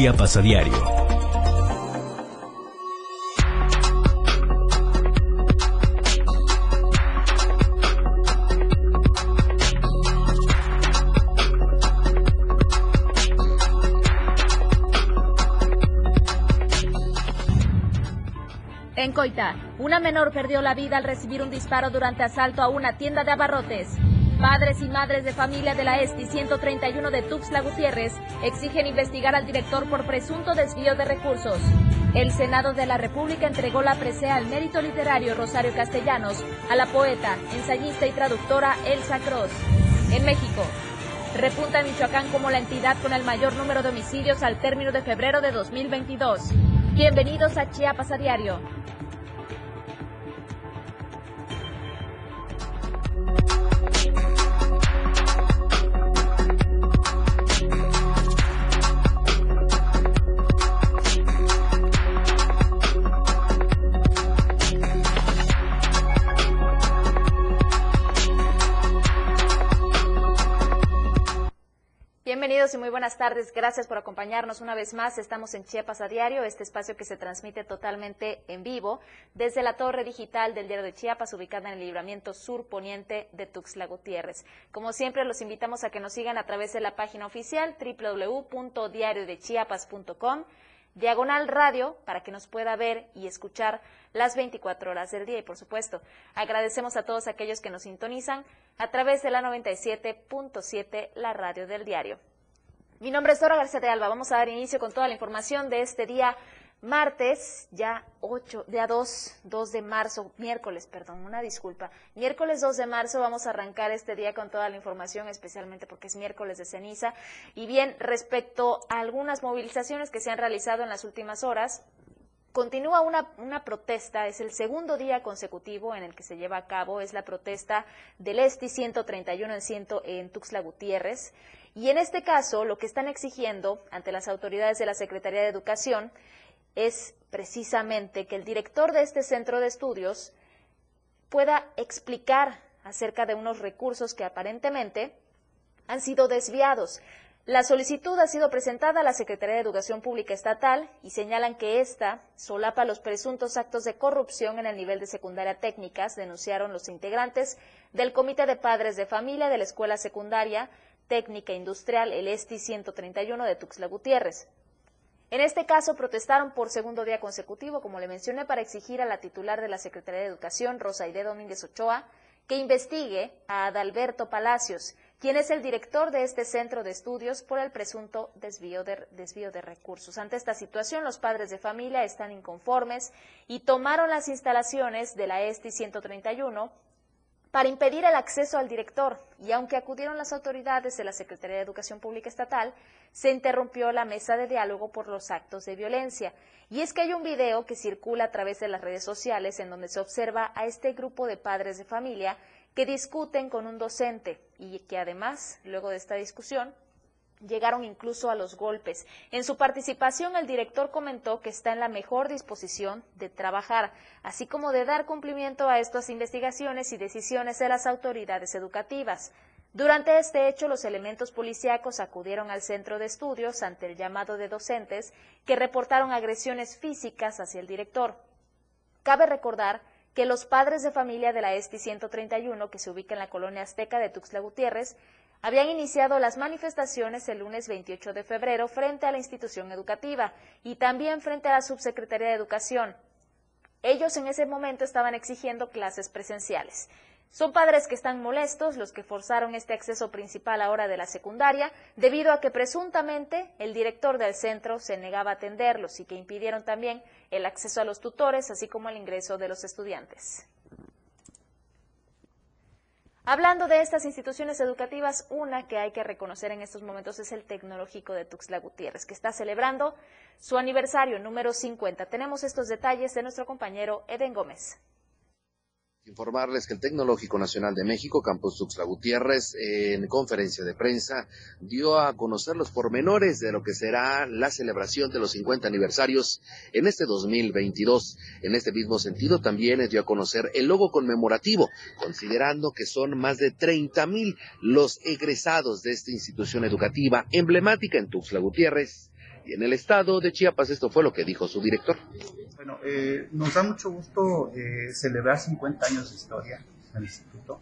Chiapas diario. En Coita, una menor perdió la vida al recibir un disparo durante asalto a una tienda de abarrotes. Padres y madres de familia de la ESTI 131 de Tuxtla Gutiérrez exigen investigar al director por presunto desvío de recursos. El Senado de la República entregó la presea al mérito literario Rosario Castellanos a la poeta, ensayista y traductora Elsa Cross. En México, repunta Michoacán como la entidad con el mayor número de homicidios al término de febrero de 2022. Bienvenidos a Chiapas a Diario. Muy buenas tardes. Gracias por acompañarnos una vez más. Estamos en Chiapas a Diario, este espacio que se transmite totalmente en vivo desde la torre digital del Diario de Chiapas, ubicada en el libramiento sur poniente de Tuxtla Gutiérrez. Como siempre, los invitamos a que nos sigan a través de la página oficial www.diariodechiapas.com diagonal radio para que nos pueda ver y escuchar las 24 horas del día. Y por supuesto, agradecemos a todos aquellos que nos sintonizan a través de la 97.7, la radio del diario. Mi nombre es Dora García de Alba. Vamos a dar inicio con toda la información de este día martes, ya 8, día 2, 2 de marzo, miércoles, perdón, una disculpa. Miércoles 2 de marzo vamos a arrancar este día con toda la información, especialmente porque es miércoles de ceniza. Y bien, respecto a algunas movilizaciones que se han realizado en las últimas horas, Continúa una, una, protesta, es el segundo día consecutivo en el que se lleva a cabo, es la protesta del ESTI 131 en, ciento, en Tuxtla Gutiérrez. Y en este caso, lo que están exigiendo ante las autoridades de la Secretaría de Educación es precisamente que el director de este centro de estudios pueda explicar acerca de unos recursos que aparentemente han sido desviados. La solicitud ha sido presentada a la Secretaría de Educación Pública Estatal y señalan que esta solapa los presuntos actos de corrupción en el nivel de secundaria técnicas, denunciaron los integrantes del Comité de Padres de Familia de la Escuela Secundaria Técnica Industrial, el ESTI 131 de Tuxtla Gutiérrez. En este caso, protestaron por segundo día consecutivo, como le mencioné, para exigir a la titular de la Secretaría de Educación, Rosaide Domínguez Ochoa, que investigue a Adalberto Palacios, quien es el director de este centro de estudios por el presunto desvío de, desvío de recursos. Ante esta situación, los padres de familia están inconformes y tomaron las instalaciones de la ESTI 131 para impedir el acceso al director y aunque acudieron las autoridades de la Secretaría de Educación Pública Estatal, se interrumpió la mesa de diálogo por los actos de violencia. Y es que hay un video que circula a través de las redes sociales en donde se observa a este grupo de padres de familia que discuten con un docente y que además, luego de esta discusión, llegaron incluso a los golpes. En su participación, el director comentó que está en la mejor disposición de trabajar, así como de dar cumplimiento a estas investigaciones y decisiones de las autoridades educativas. Durante este hecho, los elementos policíacos acudieron al centro de estudios ante el llamado de docentes que reportaron agresiones físicas hacia el director. Cabe recordar que los padres de familia de la ESTI 131, que se ubica en la colonia azteca de Tuxtla Gutiérrez, habían iniciado las manifestaciones el lunes 28 de febrero frente a la institución educativa y también frente a la Subsecretaría de Educación. Ellos en ese momento estaban exigiendo clases presenciales. Son padres que están molestos los que forzaron este acceso principal ahora de la secundaria debido a que presuntamente el director del centro se negaba a atenderlos y que impidieron también el acceso a los tutores así como el ingreso de los estudiantes. Hablando de estas instituciones educativas, una que hay que reconocer en estos momentos es el Tecnológico de Tuxtla Gutiérrez, que está celebrando su aniversario número 50. Tenemos estos detalles de nuestro compañero Eden Gómez. Informarles que el Tecnológico Nacional de México, Campus Tuxtla Gutiérrez, en conferencia de prensa, dio a conocer los pormenores de lo que será la celebración de los 50 aniversarios en este 2022. En este mismo sentido, también dio a conocer el logo conmemorativo, considerando que son más de 30 mil los egresados de esta institución educativa emblemática en Tuxtla Gutiérrez Y en el estado de Chiapas esto fue lo que dijo su director. Bueno, eh, nos da mucho gusto eh, celebrar 50 años de historia del instituto.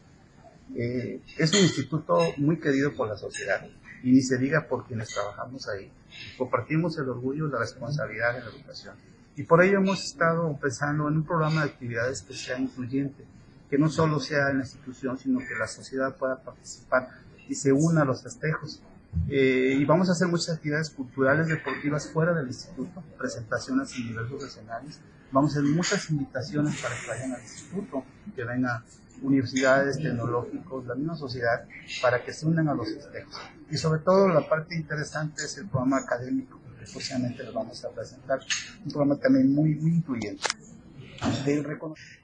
Eh, es un instituto muy querido por la sociedad y ni se diga por quienes trabajamos ahí. Compartimos el orgullo y la responsabilidad de la educación. Y por ello hemos estado pensando en un programa de actividades que sea incluyente, que no solo sea en la institución, sino que la sociedad pueda participar y se una a los festejos. Eh, y vamos a hacer muchas actividades culturales, deportivas fuera del instituto, presentaciones en diversos escenarios. Vamos a hacer muchas invitaciones para que vayan al instituto, que vengan universidades, tecnológicos, la misma sociedad, para que se unan a los festejos. Y sobre todo la parte interesante es el programa académico, que próximamente lo vamos a presentar, un programa también muy, muy incluyente.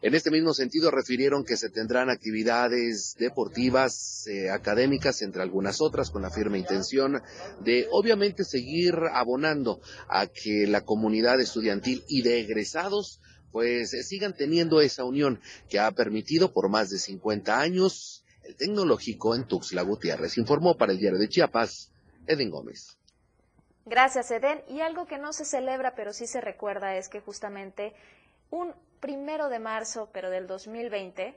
En este mismo sentido, refirieron que se tendrán actividades deportivas, eh, académicas, entre algunas otras, con la firme intención de, obviamente, seguir abonando a que la comunidad estudiantil y de egresados pues eh, sigan teniendo esa unión que ha permitido por más de 50 años el tecnológico en Tuxtla Gutiérrez. Informó para el diario de Chiapas, Eden Gómez. Gracias, Eden. Y algo que no se celebra, pero sí se recuerda, es que justamente un primero de marzo, pero del 2020,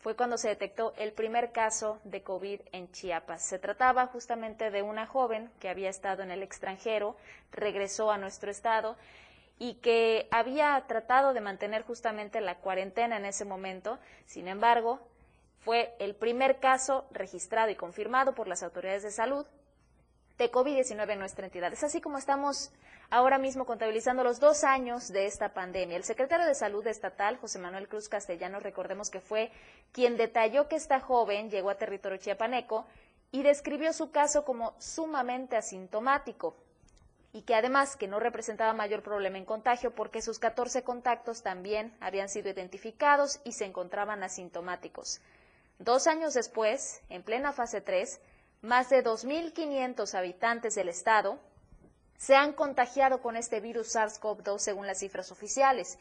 fue cuando se detectó el primer caso de COVID en Chiapas. Se trataba justamente de una joven que había estado en el extranjero, regresó a nuestro estado y que había tratado de mantener justamente la cuarentena en ese momento. Sin embargo, fue el primer caso registrado y confirmado por las autoridades de salud de COVID-19 en nuestra entidad. Es así como estamos ahora mismo contabilizando los dos años de esta pandemia. El secretario de Salud estatal, José Manuel Cruz Castellanos, recordemos que fue quien detalló que esta joven llegó a territorio chiapaneco y describió su caso como sumamente asintomático y que además que no representaba mayor problema en contagio porque sus 14 contactos también habían sido identificados y se encontraban asintomáticos. Dos años después, en plena fase 3, más de 2.500 habitantes del estado se han contagiado con este virus SARS-CoV-2 según las cifras oficiales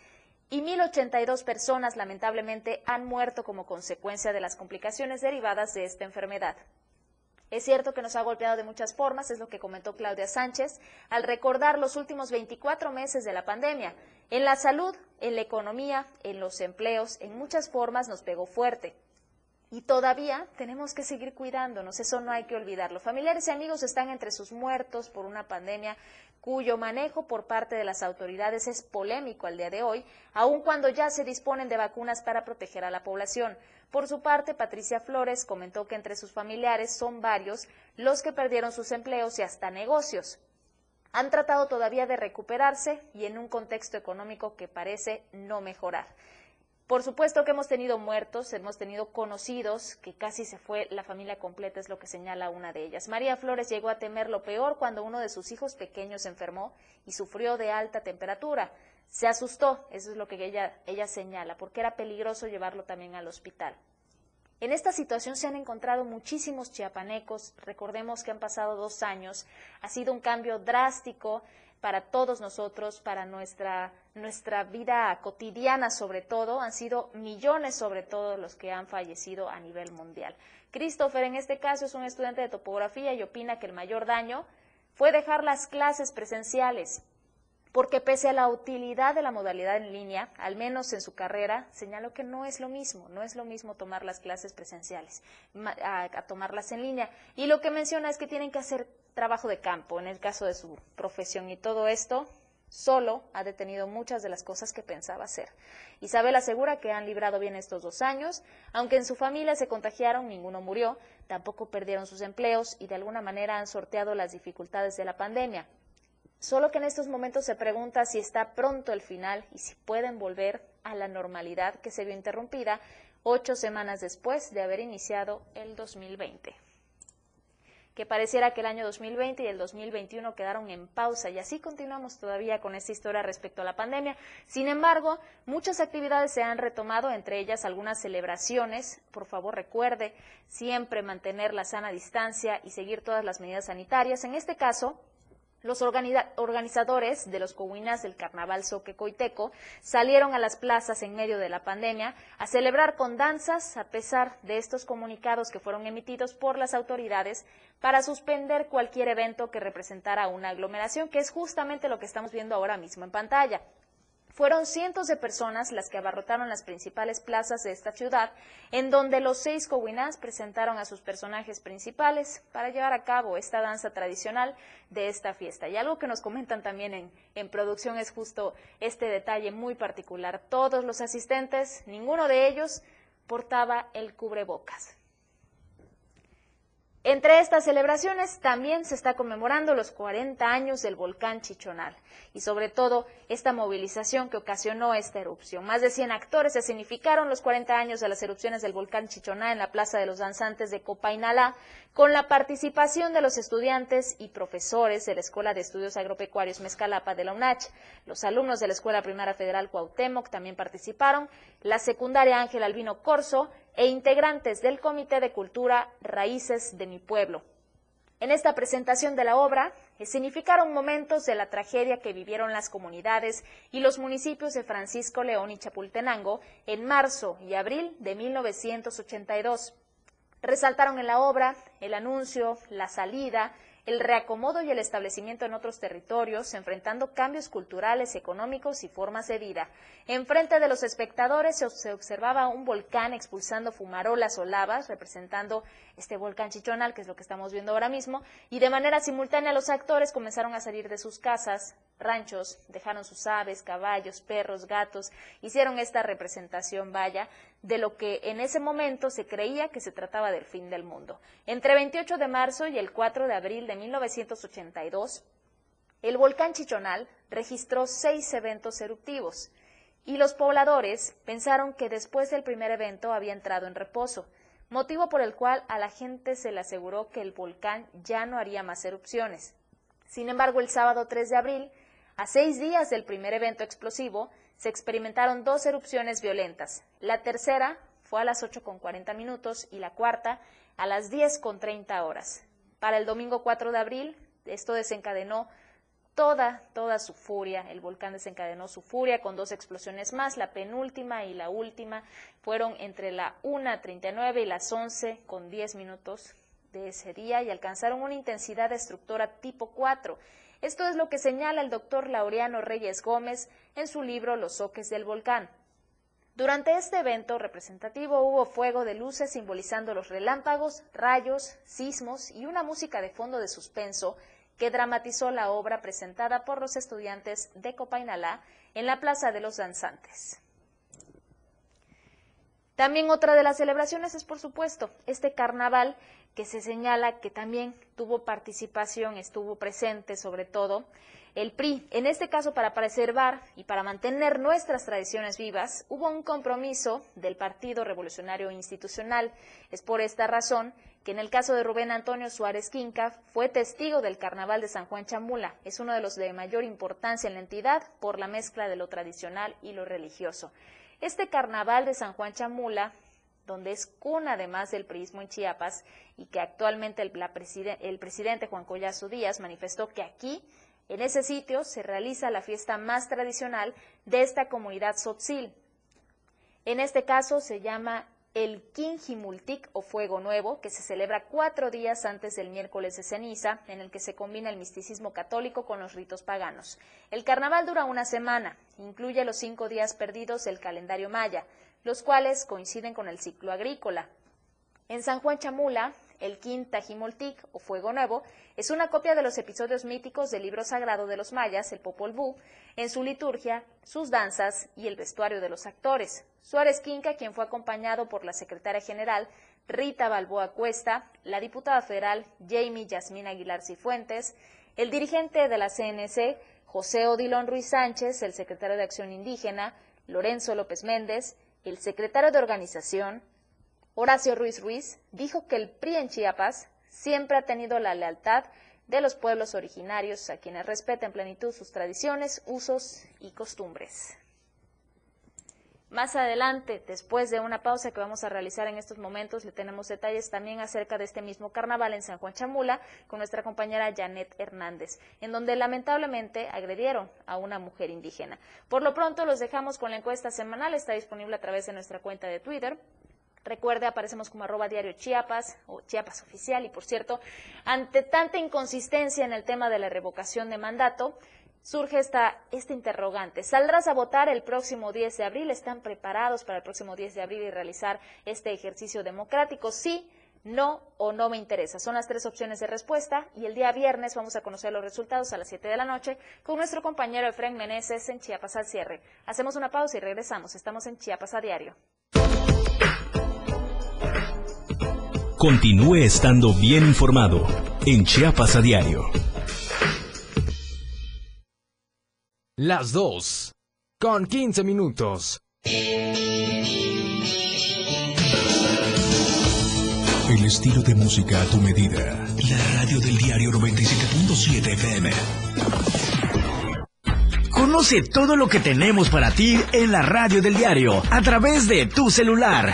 y 1.082 personas lamentablemente han muerto como consecuencia de las complicaciones derivadas de esta enfermedad. Es cierto que nos ha golpeado de muchas formas, es lo que comentó Claudia Sánchez, al recordar los últimos 24 meses de la pandemia. En la salud, en la economía, en los empleos, en muchas formas nos pegó fuerte. Y todavía tenemos que seguir cuidándonos, eso no hay que olvidarlo. Familiares y amigos están entre sus muertos por una pandemia cuyo manejo por parte de las autoridades es polémico al día de hoy, aun cuando ya se disponen de vacunas para proteger a la población. Por su parte, Patricia Flores comentó que entre sus familiares son varios los que perdieron sus empleos y hasta negocios. Han tratado todavía de recuperarse y en un contexto económico que parece no mejorar. Por supuesto que hemos tenido muertos, hemos tenido conocidos, que casi se fue la familia completa, es lo que señala una de ellas. María Flores llegó a temer lo peor cuando uno de sus hijos pequeños enfermó y sufrió de alta temperatura. Se asustó, eso es lo que ella, ella señala, porque era peligroso llevarlo también al hospital. En esta situación se han encontrado muchísimos chiapanecos, recordemos que han pasado dos años, ha sido un cambio drástico para todos nosotros, para nuestra, nuestra vida cotidiana sobre todo. Han sido millones sobre todo los que han fallecido a nivel mundial. Christopher en este caso es un estudiante de topografía y opina que el mayor daño fue dejar las clases presenciales porque pese a la utilidad de la modalidad en línea, al menos en su carrera, señaló que no es lo mismo, no es lo mismo tomar las clases presenciales a, tomarlas en línea. Y lo que menciona es que tienen que hacer trabajo de campo en el caso de su profesión y todo esto solo ha detenido muchas de las cosas que pensaba hacer. Isabel asegura que han librado bien estos dos años, aunque en su familia se contagiaron, ninguno murió, tampoco perdieron sus empleos y de alguna manera han sorteado las dificultades de la pandemia. Solo que en estos momentos se pregunta si está pronto el final y si pueden volver a la normalidad que se vio interrumpida ocho semanas después de haber iniciado el 2020 que pareciera que el año 2020 y el 2021 quedaron en pausa y así continuamos todavía con esta historia respecto a la pandemia. Sin embargo, muchas actividades se han retomado, entre ellas algunas celebraciones. Por favor, recuerde siempre mantener la sana distancia y seguir todas las medidas sanitarias. En este caso, Los organizadores de los Cohuinas del Carnaval Soquecoiteco salieron a las plazas en medio de la pandemia a celebrar con danzas a pesar de estos comunicados que fueron emitidos por las autoridades para suspender cualquier evento que representara una aglomeración, que es justamente lo que estamos viendo ahora mismo en pantalla. Fueron cientos de personas las que abarrotaron las principales plazas de esta ciudad, en donde los seis cohuinás presentaron a sus personajes principales para llevar a cabo esta danza tradicional de esta fiesta. Y algo que nos comentan también en, en producción es justo este detalle muy particular. Todos los asistentes, ninguno de ellos portaba el cubrebocas. Entre estas celebraciones también se está conmemorando los 40 años del volcán Chichonal y sobre todo esta movilización que ocasionó esta erupción. Más de 100 actores se significaron los 40 años de las erupciones del volcán Chichonal en la Plaza de los Danzantes de Copainalá con la participación de los estudiantes y profesores de la Escuela de Estudios Agropecuarios Mezcalapa de la UNACH. Los alumnos de la Escuela Primaria Federal Cuauhtémoc también participaron, la secundaria Ángel Albino Corso e integrantes del Comité de Cultura Raíces de mi Pueblo. En esta presentación de la obra significaron momentos de la tragedia que vivieron las comunidades y los municipios de Francisco León y Chapultenango en marzo y abril de 1982. Resaltaron en la obra el anuncio, la salida, el reacomodo y el establecimiento en otros territorios, enfrentando cambios culturales, económicos y formas de vida. Enfrente de los espectadores se observaba un volcán expulsando fumarolas o lavas, representando este volcán chichonal, que es lo que estamos viendo ahora mismo, y de manera simultánea los actores comenzaron a salir de sus casas, ranchos, dejaron sus aves, caballos, perros, gatos, hicieron esta representación, vaya, de lo que en ese momento se creía que se trataba del fin del mundo. Entre 28 de marzo y el 4 de abril de 1982, el volcán Chichonal registró seis eventos eruptivos y los pobladores pensaron que después del primer evento había entrado en reposo, motivo por el cual a la gente se le aseguró que el volcán ya no haría más erupciones. Sin embargo, el sábado 3 de abril, a seis días del primer evento explosivo, se experimentaron dos erupciones violentas. La tercera fue a las 8 con 40 minutos y la cuarta a las 10 con 30 horas. Para el domingo 4 de abril, esto desencadenó toda, toda su furia. El volcán desencadenó su furia con dos explosiones más. La penúltima y la última fueron entre la 1.39 y las 11 con 10 minutos de ese día y alcanzaron una intensidad destructora tipo 4 esto es lo que señala el doctor Laureano Reyes Gómez en su libro Los soques del volcán. Durante este evento representativo hubo fuego de luces simbolizando los relámpagos, rayos, sismos y una música de fondo de suspenso que dramatizó la obra presentada por los estudiantes de Copainalá en la Plaza de los Danzantes. También otra de las celebraciones es, por supuesto, este carnaval que se señala que también tuvo participación, estuvo presente sobre todo el PRI. En este caso, para preservar y para mantener nuestras tradiciones vivas, hubo un compromiso del Partido Revolucionario Institucional. Es por esta razón que en el caso de Rubén Antonio Suárez Quinca fue testigo del Carnaval de San Juan Chamula. Es uno de los de mayor importancia en la entidad por la mezcla de lo tradicional y lo religioso. Este carnaval de San Juan Chamula, donde es cuna además del prismo en Chiapas y que actualmente el, el presidente Juan Collazo Díaz manifestó que aquí, en ese sitio, se realiza la fiesta más tradicional de esta comunidad sotzil. En este caso se llama el Quinjimultic o Fuego Nuevo, que se celebra cuatro días antes del miércoles de ceniza, en el que se combina el misticismo católico con los ritos paganos. El carnaval dura una semana, incluye los cinco días perdidos del calendario maya, los cuales coinciden con el ciclo agrícola. En San Juan Chamula, el Quintajimultic o Fuego Nuevo es una copia de los episodios míticos del libro sagrado de los mayas, el Popol Vuh, en su liturgia, sus danzas y el vestuario de los actores. Suárez Quinca, quien fue acompañado por la secretaria general Rita Balboa Cuesta, la diputada federal Jamie Yasmín Aguilar Cifuentes, el dirigente de la CNC, José Odilon Ruiz Sánchez, el secretario de Acción Indígena, Lorenzo López Méndez, el secretario de Organización, Horacio Ruiz Ruiz, dijo que el PRI en Chiapas siempre ha tenido la lealtad de los pueblos originarios a quienes respeta en plenitud sus tradiciones, usos y costumbres. Más adelante, después de una pausa que vamos a realizar en estos momentos, le tenemos detalles también acerca de este mismo carnaval en San Juan Chamula con nuestra compañera Janet Hernández, en donde lamentablemente agredieron a una mujer indígena. Por lo pronto, los dejamos con la encuesta semanal, está disponible a través de nuestra cuenta de Twitter. Recuerde, aparecemos como arroba diario Chiapas o Chiapas oficial y por cierto, ante tanta inconsistencia en el tema de la revocación de mandato, surge esta, este interrogante. ¿Saldrás a votar el próximo 10 de abril? ¿Están preparados para el próximo 10 de abril y realizar este ejercicio democrático? Sí, no o no me interesa. Son las tres opciones de respuesta y el día viernes vamos a conocer los resultados a las 7 de la noche con nuestro compañero Efraín Meneses en Chiapas al cierre. Hacemos una pausa y regresamos. Estamos en Chiapas a diario. Continúe estando bien informado en Chiapas a diario. Las 2. Con 15 minutos. El estilo de música a tu medida. La radio del diario 97.7 FM. Conoce todo lo que tenemos para ti en la radio del diario a través de tu celular.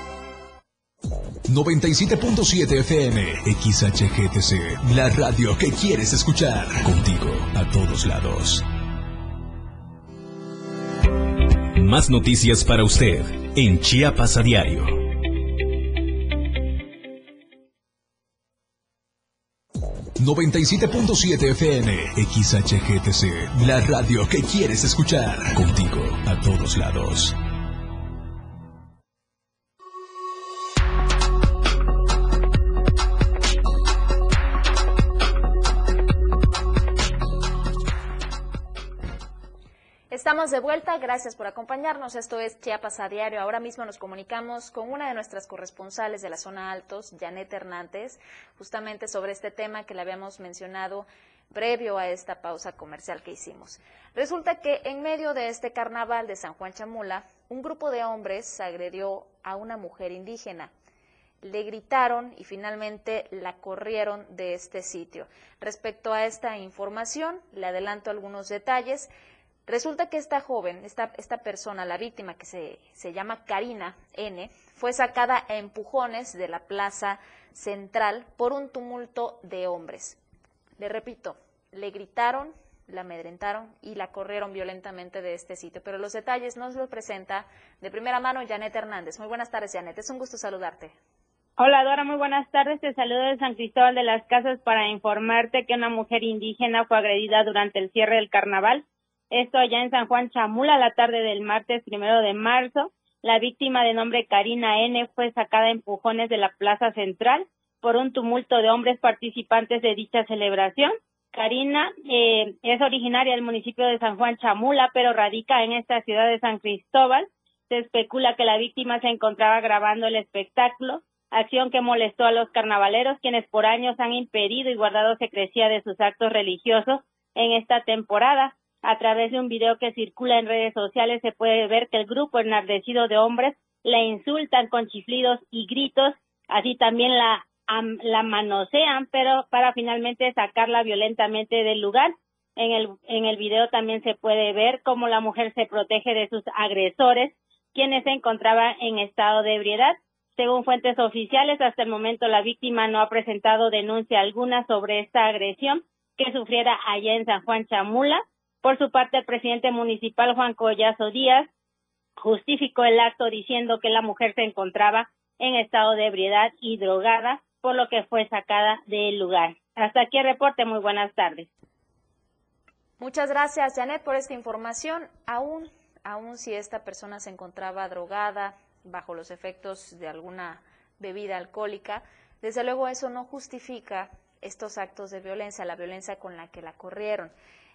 97.7 FM, XHGTC, la radio que quieres escuchar. Contigo, a todos lados. Más noticias para usted en Chiapas a diario. ...97.7 FM... ...XHGTC... ...la radio que quieres escuchar... ...contigo a todos lados. Estamos de vuelta, gracias por acompañarnos. Esto es Chiapas a Diario. Ahora mismo nos comunicamos con una de nuestras corresponsales de la zona Altos, Janet Hernández, justamente sobre este tema que le habíamos mencionado previo a esta pausa comercial que hicimos. Resulta que en medio de este carnaval de San Juan Chamula, un grupo de hombres agredió a una mujer indígena. Le gritaron y finalmente la corrieron de este sitio. Respecto a esta información, le adelanto algunos detalles. Resulta que esta joven, esta, esta persona, la víctima que se, se llama Karina N., fue sacada a empujones de la plaza central por un tumulto de hombres. Le repito, le gritaron, la amedrentaron y la corrieron violentamente de este sitio. Pero los detalles nos los presenta de primera mano Janet Hernández. Muy buenas tardes, Janet. Es un gusto saludarte. Hola Dora, muy buenas tardes. Te saludo de San Cristóbal de las Casas para informarte que una mujer indígena fue agredida durante el cierre del carnaval esto allá en San Juan Chamula, la tarde del martes primero de marzo. La víctima de nombre Karina N fue sacada a empujones de la plaza central por un tumulto de hombres participantes de dicha celebración. Karina eh, es originaria del municipio de San Juan Chamula, pero radica en esta ciudad de San Cristóbal. Se especula que la víctima se encontraba grabando el espectáculo, acción que molestó a los carnavaleros, quienes por años han impedido y guardado secrecía de sus actos religiosos en esta temporada. A través de un video que circula en redes sociales se puede ver que el grupo enardecido de hombres la insultan con chiflidos y gritos, así también la, la manosean, pero para finalmente sacarla violentamente del lugar. En el, en el video también se puede ver cómo la mujer se protege de sus agresores, quienes se encontraban en estado de ebriedad. Según fuentes oficiales, hasta el momento la víctima no ha presentado denuncia alguna sobre esta agresión que sufriera allá en San Juan Chamula. Por su parte, el presidente municipal Juan Collazo Díaz justificó el acto diciendo que la mujer se encontraba en estado de ebriedad y drogada, por lo que fue sacada del lugar. Hasta aquí el reporte. Muy buenas tardes. Muchas gracias, Janet, por esta información. Aún, aún si esta persona se encontraba drogada, bajo los efectos de alguna bebida alcohólica, desde luego eso no justifica estos actos de violencia, la violencia con la que la corrieron.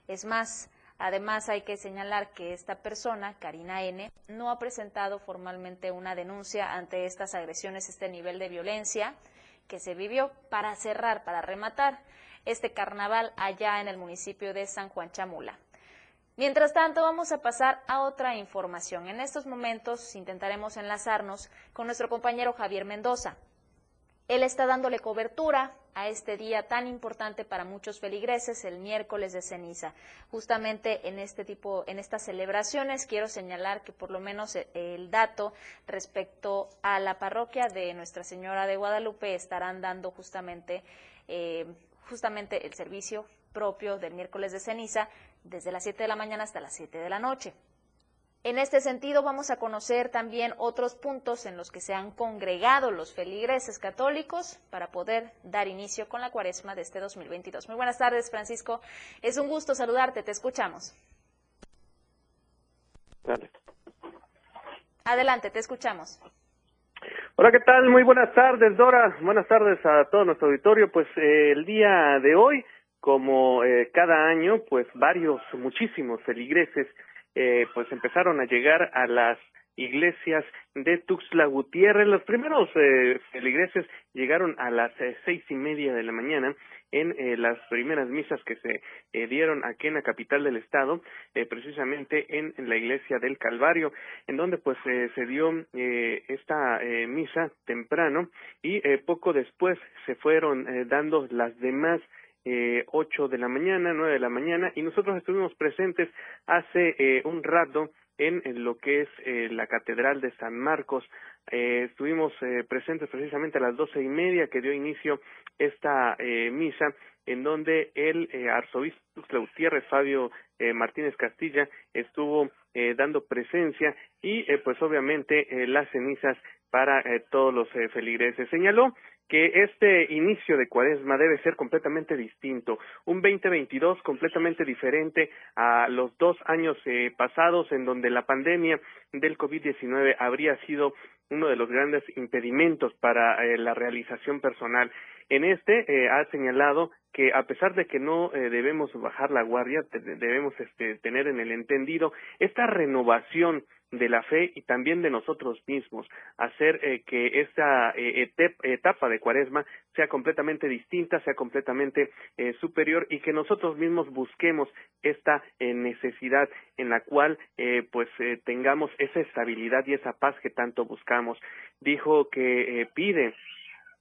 Es más, Además, hay que señalar que esta persona, Karina N., no ha presentado formalmente una denuncia ante estas agresiones, este nivel de violencia que se vivió para cerrar, para rematar este carnaval allá en el municipio de San Juan Chamula. Mientras tanto, vamos a pasar a otra información. En estos momentos intentaremos enlazarnos con nuestro compañero Javier Mendoza. Él está dándole cobertura a este día tan importante para muchos feligreses, el miércoles de ceniza. Justamente en este tipo, en estas celebraciones, quiero señalar que por lo menos eh, el dato respecto a la parroquia de Nuestra Señora de Guadalupe estarán dando justamente, eh, justamente el servicio propio del miércoles de ceniza desde las 7 de la mañana hasta las 7 de la noche. En este sentido, vamos a conocer también otros puntos en los que se han congregado los feligreses católicos para poder dar inicio con la cuaresma de este 2022. Muy buenas tardes, Francisco. Es un gusto saludarte. Te escuchamos. Adelante, te escuchamos. Hola, ¿qué tal? Muy buenas tardes, Dora. Buenas tardes a todo nuestro auditorio. Pues eh, el día de hoy, como eh, cada año, pues varios, muchísimos feligreses eh, pues empezaron a llegar a las iglesias de Tuxtla Gutiérrez. Los primeros eh, feligreses llegaron a las eh, seis y media de la mañana en eh, las primeras misas que se eh, dieron aquí en la capital del estado, precisamente en, en, la iglesia del Calvario, en donde pues se dio esta misa temprano y poco después se fueron dando las demás eh, 8 de la mañana, 9 de la mañana, y nosotros estuvimos presentes hace eh, un rato en, lo que es eh, la Catedral de San Marcos. Eh, estuvimos eh, presentes precisamente a las doce y media que dio inicio esta misa, en donde el arzobispo Gutiérrez Fabio Martínez Castilla estuvo dando presencia y pues obviamente las cenizas para todos los feligreses. Señaló que este inicio de cuaresma debe ser completamente distinto, un 2022 completamente diferente a los dos años eh, pasados en donde la pandemia del COVID-19 habría sido uno de los grandes impedimentos para eh, la realización personal. En este eh, ha señalado que a pesar de que no debemos bajar la guardia, debemos este, tener en el entendido esta renovación de la fe y también de nosotros mismos, hacer eh, que esta eh, etapa de cuaresma sea completamente distinta, sea completamente eh, superior y que nosotros mismos busquemos esta necesidad en la cual pues tengamos esa estabilidad y esa paz que tanto buscamos. Dijo que pide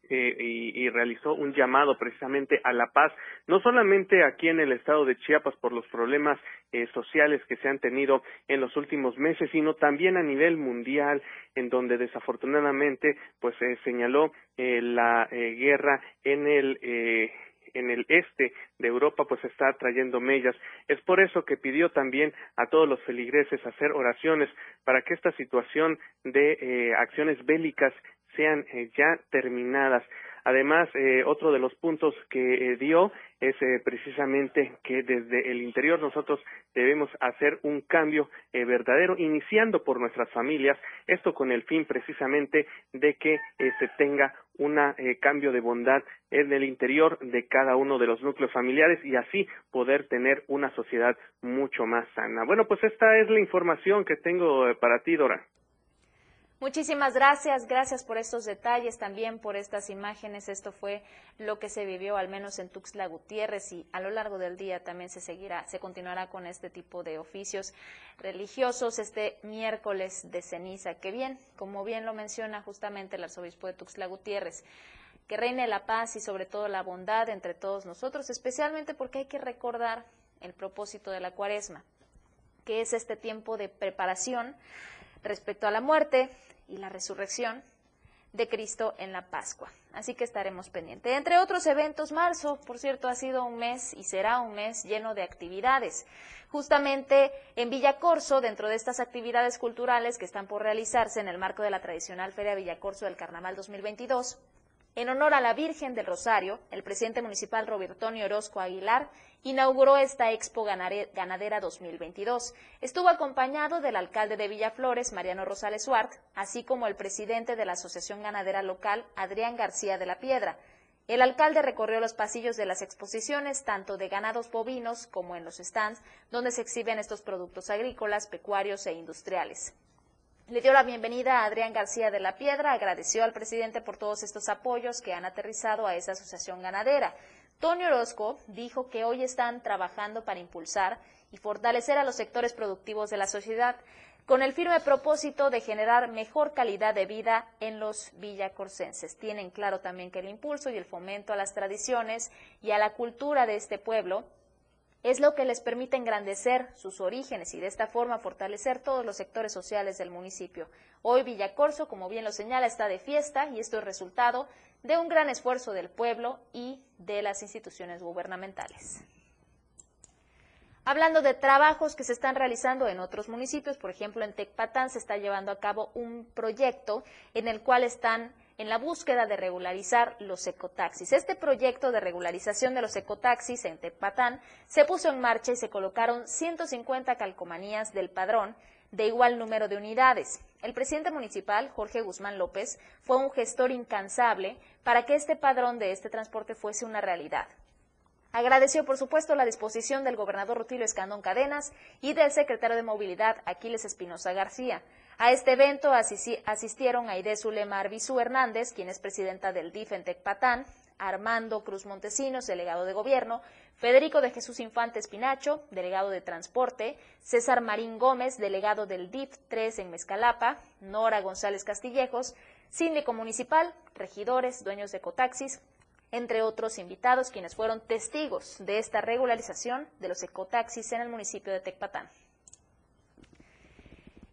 eh, y, realizó un llamado precisamente a la paz, no solamente aquí en el estado de Chiapas por los problemas eh, sociales que se han tenido en los últimos meses, sino también a nivel mundial, en donde desafortunadamente, pues se señaló eh, la guerra en el en el este de Europa pues está trayendo mellas. Es por eso que pidió también a todos los feligreses hacer oraciones para que esta situación de acciones bélicas sean eh, ya terminadas. Además, eh, otro de los puntos que eh, dio es eh, precisamente que desde el interior nosotros debemos hacer un cambio verdadero, iniciando por nuestras familias, esto con el fin precisamente de que se tenga un cambio de bondad en el interior de cada uno de los núcleos familiares y así poder tener una sociedad mucho más sana. Bueno, pues esta es la información que tengo para ti, Dora. Muchísimas gracias, gracias por estos detalles, también por estas imágenes. Esto fue lo que se vivió al menos en Tuxtla Gutiérrez y a lo largo del día también se seguirá, se continuará con este tipo de oficios religiosos este miércoles de ceniza. Que bien, como bien lo menciona justamente el arzobispo de Tuxtla Gutiérrez, que reine la paz y sobre todo la bondad entre todos nosotros, especialmente porque hay que recordar el propósito de la cuaresma, que es este tiempo de preparación respecto a la muerte y la resurrección de Cristo en la Pascua. Así que estaremos pendientes. Entre otros eventos, marzo, por cierto, ha sido un mes y será un mes lleno de actividades. Justamente en Villacorso, dentro de estas actividades culturales que están por realizarse en el marco de la tradicional Feria Villacorso del Carnaval 2022, en honor a la Virgen del Rosario, el presidente municipal Robertonio Orozco Aguilar inauguró esta Expo Ganadera 2022. Estuvo acompañado del alcalde de Villaflores, Mariano Rosales Suart, así como el presidente de la Asociación Ganadera Local, Adrián García de la Piedra. El alcalde recorrió los pasillos de las exposiciones, tanto de ganados bovinos como en los stands, donde se exhiben estos productos agrícolas, pecuarios e industriales. Le dio la bienvenida a Adrián García de la Piedra, agradeció al presidente por todos estos apoyos que han aterrizado a esa asociación ganadera. Tony Orozco dijo que hoy están trabajando para impulsar y fortalecer a los sectores productivos de la sociedad con el firme propósito de generar mejor calidad de vida en los villacorsenses. Tienen claro también que el impulso y el fomento a las tradiciones y a la cultura de este pueblo es lo que les permite engrandecer sus orígenes y de esta forma fortalecer todos los sectores sociales del municipio. Hoy Villacorso, como bien lo señala, está de fiesta y esto es resultado de un gran esfuerzo del pueblo y de las instituciones gubernamentales. Hablando de trabajos que se están realizando en otros municipios, por ejemplo en Tecpatán se está llevando a cabo un proyecto en el cual están en la búsqueda de regularizar los ecotaxis. Este proyecto de regularización de los ecotaxis en Tepatán se puso en marcha y se colocaron 150 calcomanías del padrón de igual número de unidades. El presidente municipal, Jorge Guzmán López, fue un gestor incansable para que este padrón de este transporte fuese una realidad. Agradeció, por supuesto, la disposición del gobernador Rutilio Escandón Cadenas y del secretario de Movilidad, Aquiles Espinosa García. A este evento asistieron Aide Zulema Arbizu Hernández, quien es presidenta del DIF en Tecpatán, Armando Cruz Montesinos, delegado de Gobierno, Federico de Jesús Infante Espinacho, delegado de Transporte, César Marín Gómez, delegado del DIF 3 en Mezcalapa, Nora González Castillejos, síndico municipal, regidores, dueños de ecotaxis, entre otros invitados quienes fueron testigos de esta regularización de los ecotaxis en el municipio de Tecpatán.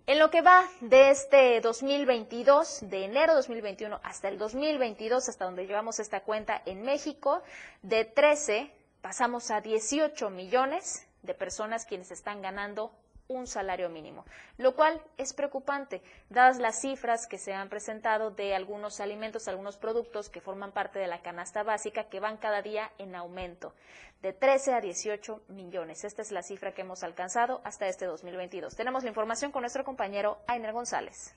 En lo que va de este 2022, de enero 2021 hasta el 2022, hasta donde llevamos esta cuenta en México, de 13 pasamos a 18 millones de personas quienes están ganando un salario mínimo, lo cual es preocupante, dadas las cifras que se han presentado de algunos alimentos, algunos productos que forman parte de la canasta básica que van cada día en aumento, de 13 a 18 millones. Esta es la cifra que hemos alcanzado hasta este 2022. Tenemos la información con nuestro compañero Ainer González.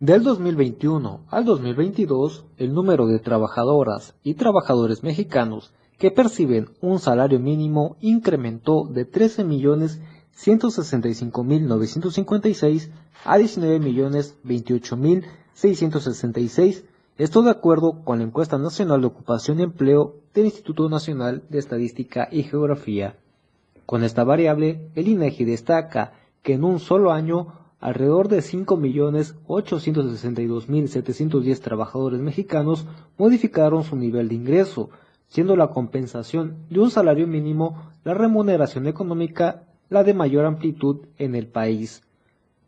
Del 2021 al 2022, el número de trabajadoras y trabajadores mexicanos que perciben un salario mínimo incrementó de 13 millones 165.956 a 19.028.666, esto de acuerdo con la encuesta nacional de ocupación y empleo del Instituto Nacional de Estadística y Geografía. Con esta variable, el INEGI destaca que en un solo año alrededor de 5.862.710 trabajadores mexicanos modificaron su nivel de ingreso, siendo la compensación de un salario mínimo la remuneración económica la de mayor amplitud en el país.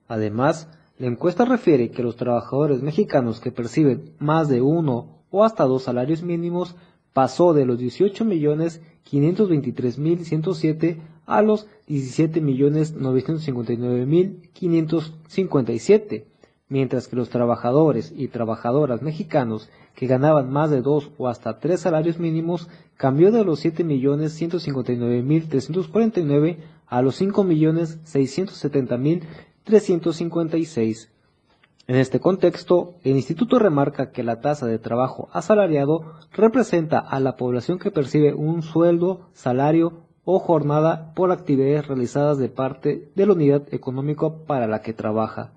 Además, la encuesta refiere que los trabajadores mexicanos que perciben más de uno o hasta dos salarios mínimos pasó de los 18.523.107 a los 17.959.557, mientras que los trabajadores y trabajadoras mexicanos que ganaban más de dos o hasta tres salarios mínimos cambió de los 7.159.349 a los 5.670.356. En este contexto, el instituto remarca que la tasa de trabajo asalariado representa a la población que percibe un sueldo, salario o jornada por actividades realizadas de parte de la unidad económica para la que trabaja.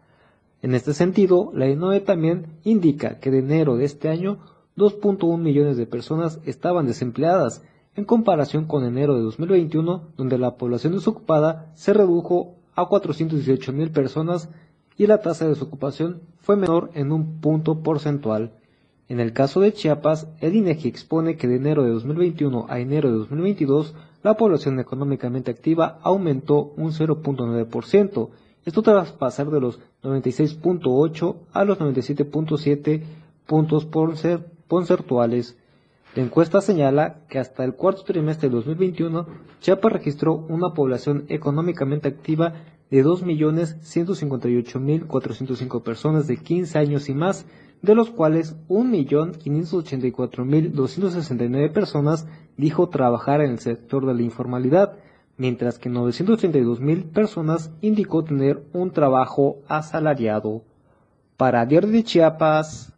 En este sentido, la INOE también indica que de enero de este año 2.1 millones de personas estaban desempleadas, en comparación con enero de 2021, donde la población desocupada se redujo a 418 mil personas y la tasa de desocupación fue menor en un punto porcentual. En el caso de Chiapas, el INEGI expone que de enero de 2021 a enero de 2022 la población económicamente activa aumentó un 0.9%, esto tras pasar de los 96.8 a los 97.7 puntos porcentuales. La encuesta señala que hasta el cuarto trimestre de 2021, Chiapas registró una población económicamente activa de 2.158.405 personas de 15 años y más, de los cuales 1.584.269 personas dijo trabajar en el sector de la informalidad, mientras que 932.000 personas indicó tener un trabajo asalariado. Para Diario de Chiapas,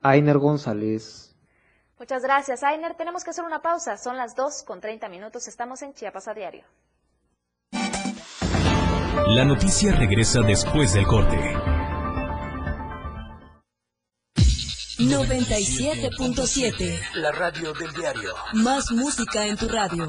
Ainer González. Muchas gracias, Ainer. Tenemos que hacer una pausa. Son las 2 con 30 minutos. Estamos en Chiapas a diario. La noticia regresa después del corte. 97.7 La radio del diario. Más música en tu radio.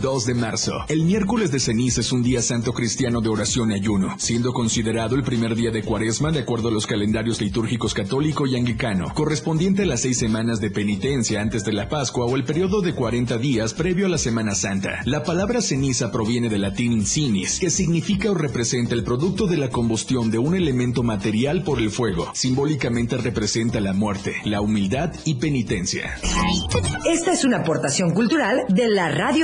2 de marzo. El miércoles de ceniza es un día santo cristiano de oración y ayuno, siendo considerado el primer día de cuaresma de acuerdo a los calendarios litúrgicos católico y anglicano, correspondiente a las seis semanas de penitencia antes de la Pascua o el periodo de 40 días previo a la Semana Santa. La palabra ceniza proviene del latín incinis, que significa o representa el producto de la combustión de un elemento material por el fuego. Simbólicamente representa la muerte, la humildad y penitencia. Esta es una aportación cultural de la radio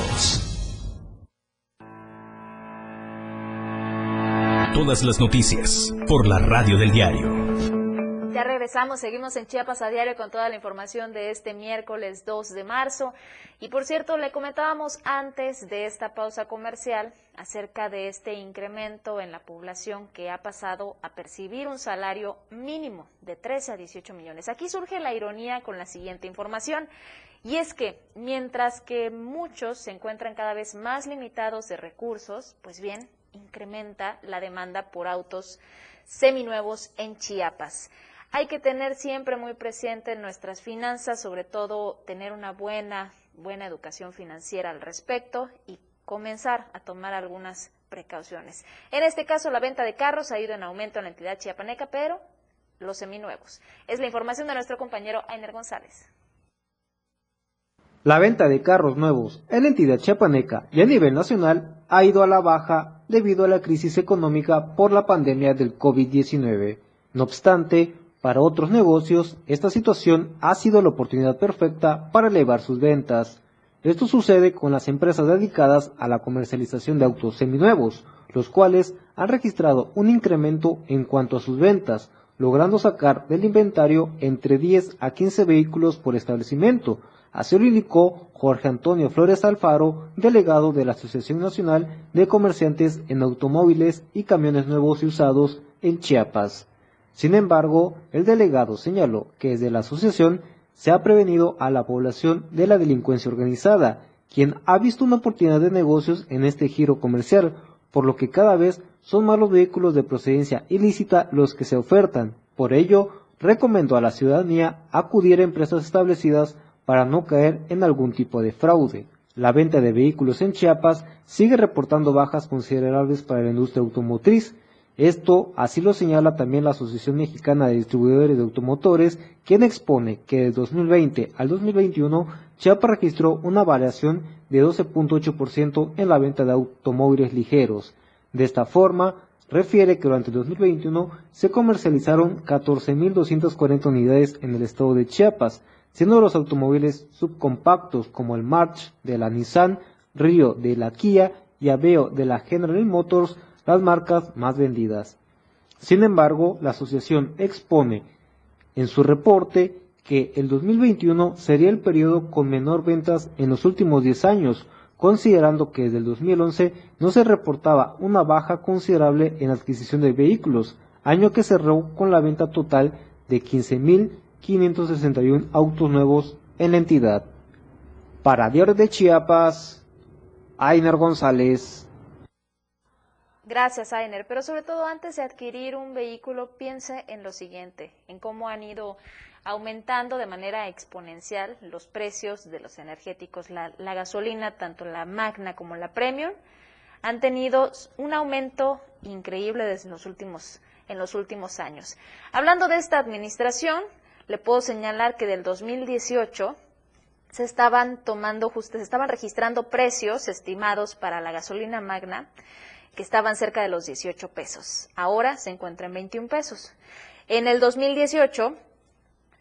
Todas las noticias por la radio del diario. Ya regresamos, seguimos en Chiapas a diario con toda la información de este miércoles 2 de marzo. Y por cierto, le comentábamos antes de esta pausa comercial acerca de este incremento en la población que ha pasado a percibir un salario mínimo de 13 a 18 millones. Aquí surge la ironía con la siguiente información. Y es que mientras que muchos se encuentran cada vez más limitados de recursos, pues bien, incrementa la demanda por autos seminuevos en Chiapas. Hay que tener siempre muy presente nuestras finanzas, sobre todo tener una buena, buena educación financiera al respecto y comenzar a tomar algunas precauciones. En este caso, la venta de carros ha ido en aumento en la entidad chiapaneca, pero los seminuevos. Es la información de nuestro compañero Ainer González. La venta de carros nuevos en la entidad chiapaneca y a nivel nacional ha ido a la baja debido a la crisis económica por la pandemia del COVID-19. No obstante, para otros negocios, esta situación ha sido la oportunidad perfecta para elevar sus ventas. Esto sucede con las empresas dedicadas a la comercialización de autos seminuevos, los cuales han registrado un incremento en cuanto a sus ventas, logrando sacar del inventario entre 10 a 15 vehículos por establecimiento, Así lo indicó Jorge Antonio Flores Alfaro, delegado de la Asociación Nacional de Comerciantes en Automóviles y Camiones Nuevos y Usados en Chiapas. Sin embargo, el delegado señaló que desde la asociación se ha prevenido a la población de la delincuencia organizada, quien ha visto una oportunidad de negocios en este giro comercial, por lo que cada vez son más los vehículos de procedencia ilícita los que se ofertan. Por ello, recomendó a la ciudadanía acudir a empresas establecidas para no caer en algún tipo de fraude. La venta de vehículos en Chiapas sigue reportando bajas considerables para la industria automotriz. Esto así lo señala también la Asociación Mexicana de Distribuidores de Automotores, quien expone que de 2020 al 2021 Chiapas registró una variación de 12.8% en la venta de automóviles ligeros. De esta forma, refiere que durante 2021 se comercializaron 14.240 unidades en el estado de Chiapas, siendo los automóviles subcompactos como el March de la Nissan, Rio de la Kia y Aveo de la General Motors las marcas más vendidas. Sin embargo, la asociación expone en su reporte que el 2021 sería el periodo con menor ventas en los últimos 10 años, considerando que desde el 2011 no se reportaba una baja considerable en adquisición de vehículos, año que cerró con la venta total de 15.000 561 autos nuevos en la entidad. Para Diario de Chiapas, Ainer González. Gracias, Ainer. Pero sobre todo antes de adquirir un vehículo, piense en lo siguiente, en cómo han ido aumentando de manera exponencial los precios de los energéticos. La, la gasolina, tanto la Magna como la Premium, han tenido un aumento increíble desde los últimos, en los últimos años. Hablando de esta administración, le puedo señalar que del 2018 se estaban tomando, se estaban registrando precios estimados para la gasolina magna que estaban cerca de los 18 pesos. Ahora se encuentra en 21 pesos. En el 2018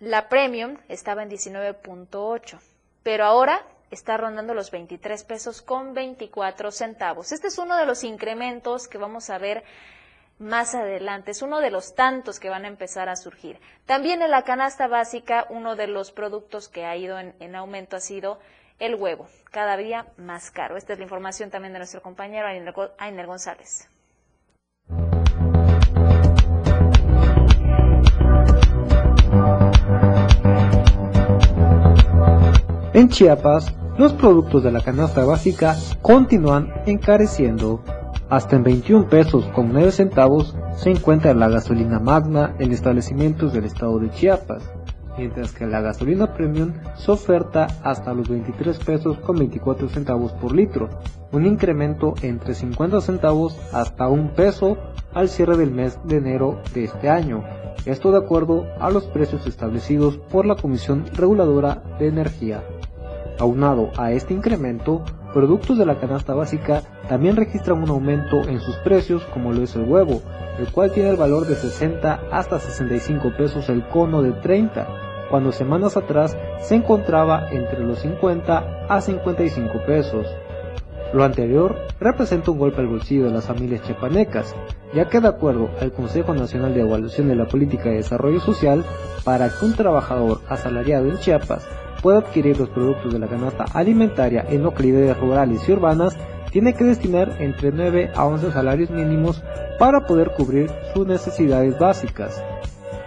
la premium estaba en 19.8, pero ahora está rondando los 23 pesos con 24 centavos. Este es uno de los incrementos que vamos a ver más adelante. Es uno de los tantos que van a empezar a surgir. También en la canasta básica, uno de los productos que ha ido en, aumento ha sido el huevo, cada día más caro. Esta es la información también de nuestro compañero Ainer González. En Chiapas, los productos de la canasta básica continúan encareciendo. Hasta en 21 pesos con 9 centavos se encuentra la gasolina magna en establecimientos del estado de Chiapas, mientras que la gasolina premium se oferta hasta los 23 pesos con 24 centavos por litro, un incremento entre 50 centavos hasta un peso al cierre del mes de enero de este año. Esto de acuerdo a los precios establecidos por la Comisión Reguladora de Energía. Aunado a este incremento, productos de la canasta básica también registran un aumento en sus precios como lo es el huevo, el cual tiene el valor de 60 hasta 65 pesos el cono de 30, cuando semanas atrás se encontraba entre los 50 a 55 pesos. Lo anterior representa un golpe al bolsillo de las familias chepanecas, ya que de acuerdo al Consejo Nacional de Evaluación de la Política de Desarrollo Social, para que un trabajador asalariado en Chiapas pueda adquirir los productos de la canasta alimentaria en localidades rurales y urbanas, tiene que destinar entre 9 a 11 salarios mínimos para poder cubrir sus necesidades básicas.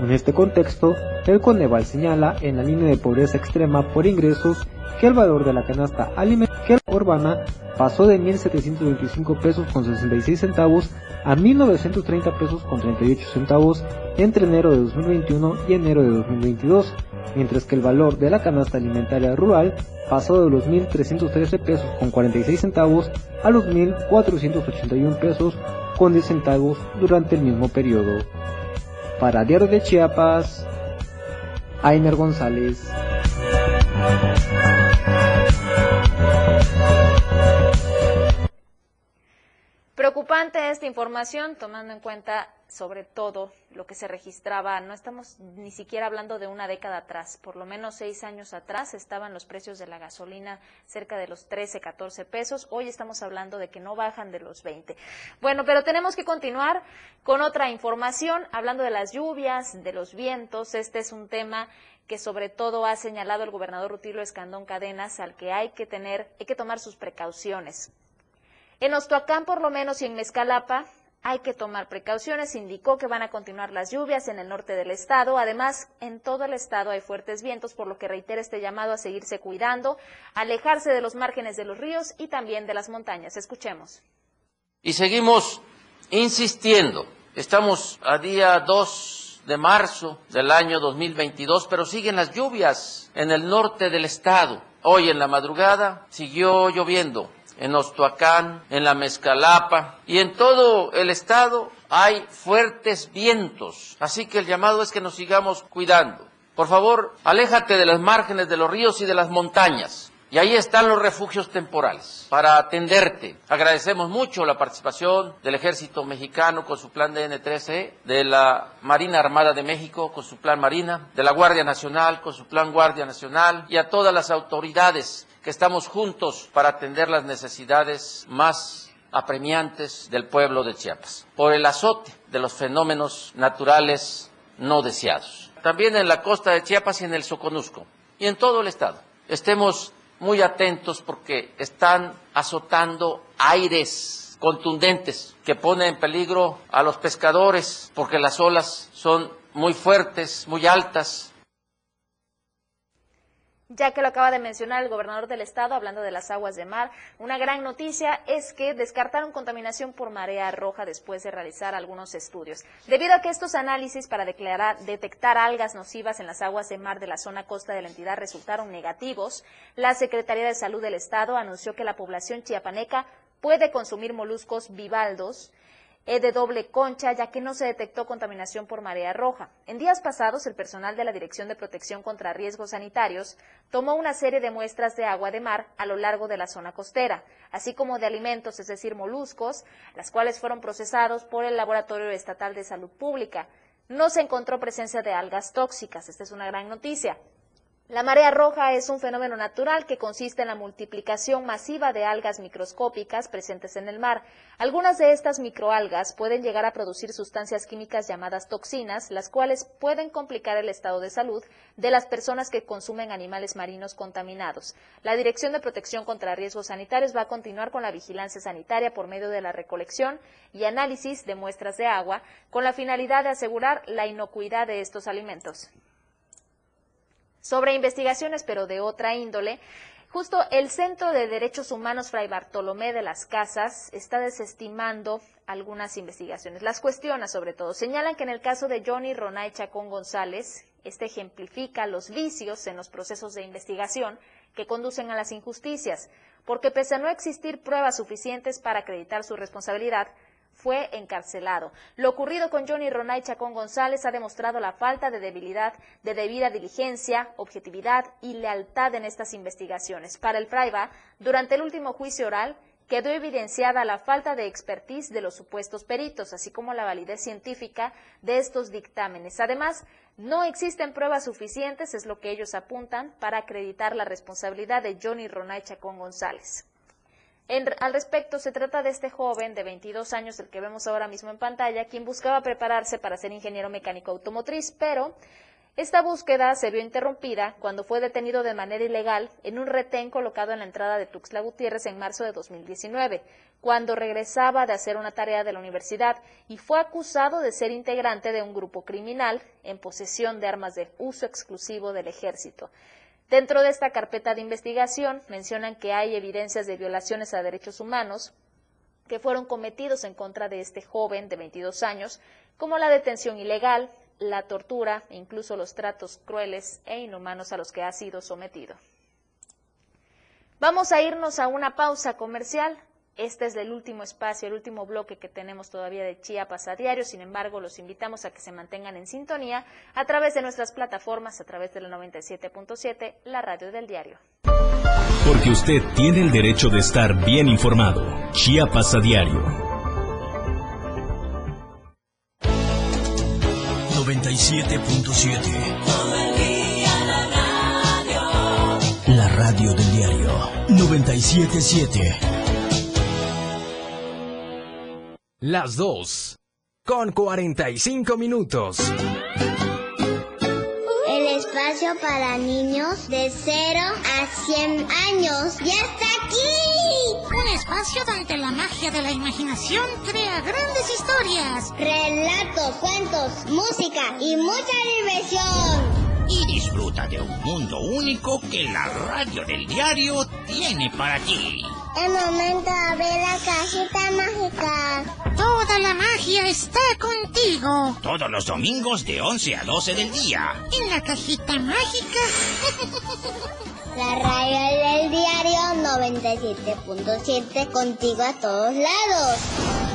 En este contexto, el Coneval señala en la línea de pobreza extrema por ingresos que el valor de la canasta alimentaria urbana pasó de 1.725 pesos con 66 centavos a 1.930 pesos con 38 centavos entre enero de 2021 y enero de 2022, mientras que el valor de la canasta alimentaria rural pasó de los 1.313 pesos con 46 centavos a los 1.481 pesos con 10 centavos durante el mismo periodo. Para Diario de Chiapas, Ainer González. Preocupante esta información, tomando en cuenta sobre todo lo que se registraba. No estamos ni siquiera hablando de una década atrás, por lo menos seis años atrás estaban los precios de la gasolina cerca de los 13, 14 pesos. Hoy estamos hablando de que no bajan de los 20. Bueno, pero tenemos que continuar con otra información, hablando de las lluvias, de los vientos. Este es un tema que sobre todo ha señalado el gobernador Rutilo Escandón Cadenas, al que hay que tener, hay que tomar sus precauciones. En Ostoacán, por lo menos, y en Mezcalapa, hay que tomar precauciones. Indicó que van a continuar las lluvias en el norte del estado. Además, en todo el estado hay fuertes vientos, por lo que reitera este llamado a seguirse cuidando, alejarse de los márgenes de los ríos y también de las montañas. Escuchemos. Y seguimos insistiendo. Estamos a día 2 de marzo del año 2022, pero siguen las lluvias en el norte del estado. Hoy en la madrugada siguió lloviendo en Ostoacán, en la Mezcalapa y en todo el estado hay fuertes vientos. Así que el llamado es que nos sigamos cuidando. Por favor, aléjate de las márgenes de los ríos y de las montañas. Y ahí están los refugios temporales para atenderte. Agradecemos mucho la participación del Ejército Mexicano con su plan de N13, de la Marina Armada de México con su plan Marina, de la Guardia Nacional con su plan Guardia Nacional y a todas las autoridades que estamos juntos para atender las necesidades más apremiantes del pueblo de Chiapas, por el azote de los fenómenos naturales no deseados. También en la costa de Chiapas y en el Soconusco y en todo el estado. Estemos muy atentos porque están azotando aires contundentes que ponen en peligro a los pescadores porque las olas son muy fuertes, muy altas, ya que lo acaba de mencionar el gobernador del estado, hablando de las aguas de mar, una gran noticia es que descartaron contaminación por marea roja después de realizar algunos estudios. Debido a que estos análisis para declarar, detectar algas nocivas en las aguas de mar de la zona costa de la entidad resultaron negativos, la Secretaría de Salud del estado anunció que la población chiapaneca puede consumir moluscos bivaldos, e de doble concha, ya que no se detectó contaminación por marea roja. En días pasados, el personal de la Dirección de Protección contra Riesgos Sanitarios tomó una serie de muestras de agua de mar a lo largo de la zona costera, así como de alimentos, es decir, moluscos, las cuales fueron procesados por el Laboratorio Estatal de Salud Pública. No se encontró presencia de algas tóxicas. Esta es una gran noticia. La marea roja es un fenómeno natural que consiste en la multiplicación masiva de algas microscópicas presentes en el mar. Algunas de estas microalgas pueden llegar a producir sustancias químicas llamadas toxinas, las cuales pueden complicar el estado de salud de las personas que consumen animales marinos contaminados. La Dirección de Protección contra Riesgos Sanitarios va a continuar con la vigilancia sanitaria por medio de la recolección y análisis de muestras de agua con la finalidad de asegurar la inocuidad de estos alimentos sobre investigaciones, pero de otra índole. Justo el Centro de Derechos Humanos Fray Bartolomé de las Casas está desestimando algunas investigaciones. Las cuestiona sobre todo. Señalan que en el caso de Johnny Ronay Chacón González, este ejemplifica los vicios en los procesos de investigación que conducen a las injusticias, porque pese a no existir pruebas suficientes para acreditar su responsabilidad, fue encarcelado. Lo ocurrido con Johnny Ronay Chacón González ha demostrado la falta de debilidad, de debida diligencia, objetividad y lealtad en estas investigaciones. Para el Fraiba, durante el último juicio oral, quedó evidenciada la falta de expertise de los supuestos peritos, así como la validez científica de estos dictámenes. Además, no existen pruebas suficientes, es lo que ellos apuntan, para acreditar la responsabilidad de Johnny Ronay Chacón González. Al respecto, se trata de este joven de 22 años, el que vemos ahora mismo en pantalla, quien buscaba prepararse para ser ingeniero mecánico automotriz, pero esta búsqueda se vio interrumpida cuando fue detenido de manera ilegal en un retén colocado en la entrada de Tuxtla Gutiérrez en marzo de 2019, cuando regresaba de hacer una tarea de la universidad y fue acusado de ser integrante de un grupo criminal en posesión de armas de uso exclusivo del ejército. Dentro de esta carpeta de investigación mencionan que hay evidencias de violaciones a derechos humanos que fueron cometidos en contra de este joven de 22 años, como la detención ilegal, la tortura e incluso los tratos crueles e inhumanos a los que ha sido sometido. Vamos a irnos a una pausa comercial. Este es el último espacio, el último bloque que tenemos todavía de Chiapas a diario. Sin embargo, los invitamos a que se mantengan en sintonía a través de nuestras plataformas, a través de la 97.7, la radio del diario. Porque usted tiene el derecho de estar bien informado. Chiapas a diario. 97.7. La radio del diario 977. Las 2. Con 45 minutos. El espacio para niños de 0 a 100 años ya está aquí. Un espacio donde la magia de la imaginación crea grandes historias. Relatos, cuentos, música y mucha diversión. Y disfruta de un mundo único que la radio del diario tiene para ti. El momento de abrir la cajita mágica. Toda la magia está contigo. Todos los domingos de 11 a 12 del día. En la cajita mágica. La radio del diario 97.7 contigo a todos lados.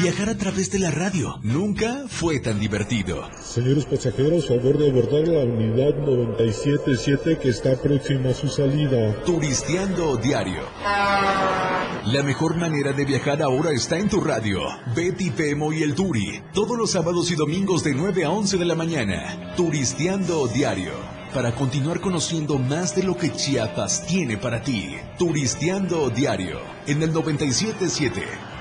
Viajar a través de la radio nunca fue tan divertido. Señores pasajeros, favor de abordar la unidad 977 que está próxima a su salida. Turisteando diario. La mejor manera de viajar ahora está en tu radio. Betty Pemo y el Turi. Todos los sábados y domingos de 9 a 11 de la mañana. Turisteando diario. Para continuar conociendo más de lo que Chiapas tiene para ti. Turisteando diario. En el 977.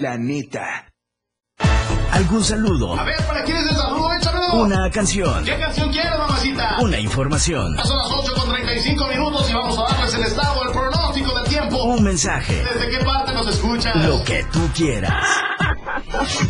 La neta. ¿Algún saludo? A ver, ¿para quién es el saludo? Échamelo. Una canción. ¿Qué canción quieres, mamacita? Una información. son las 8 con 35 minutos y vamos a darles el estado, el pronóstico del tiempo. Un mensaje. ¿Desde qué parte nos escuchas? Lo que tú quieras.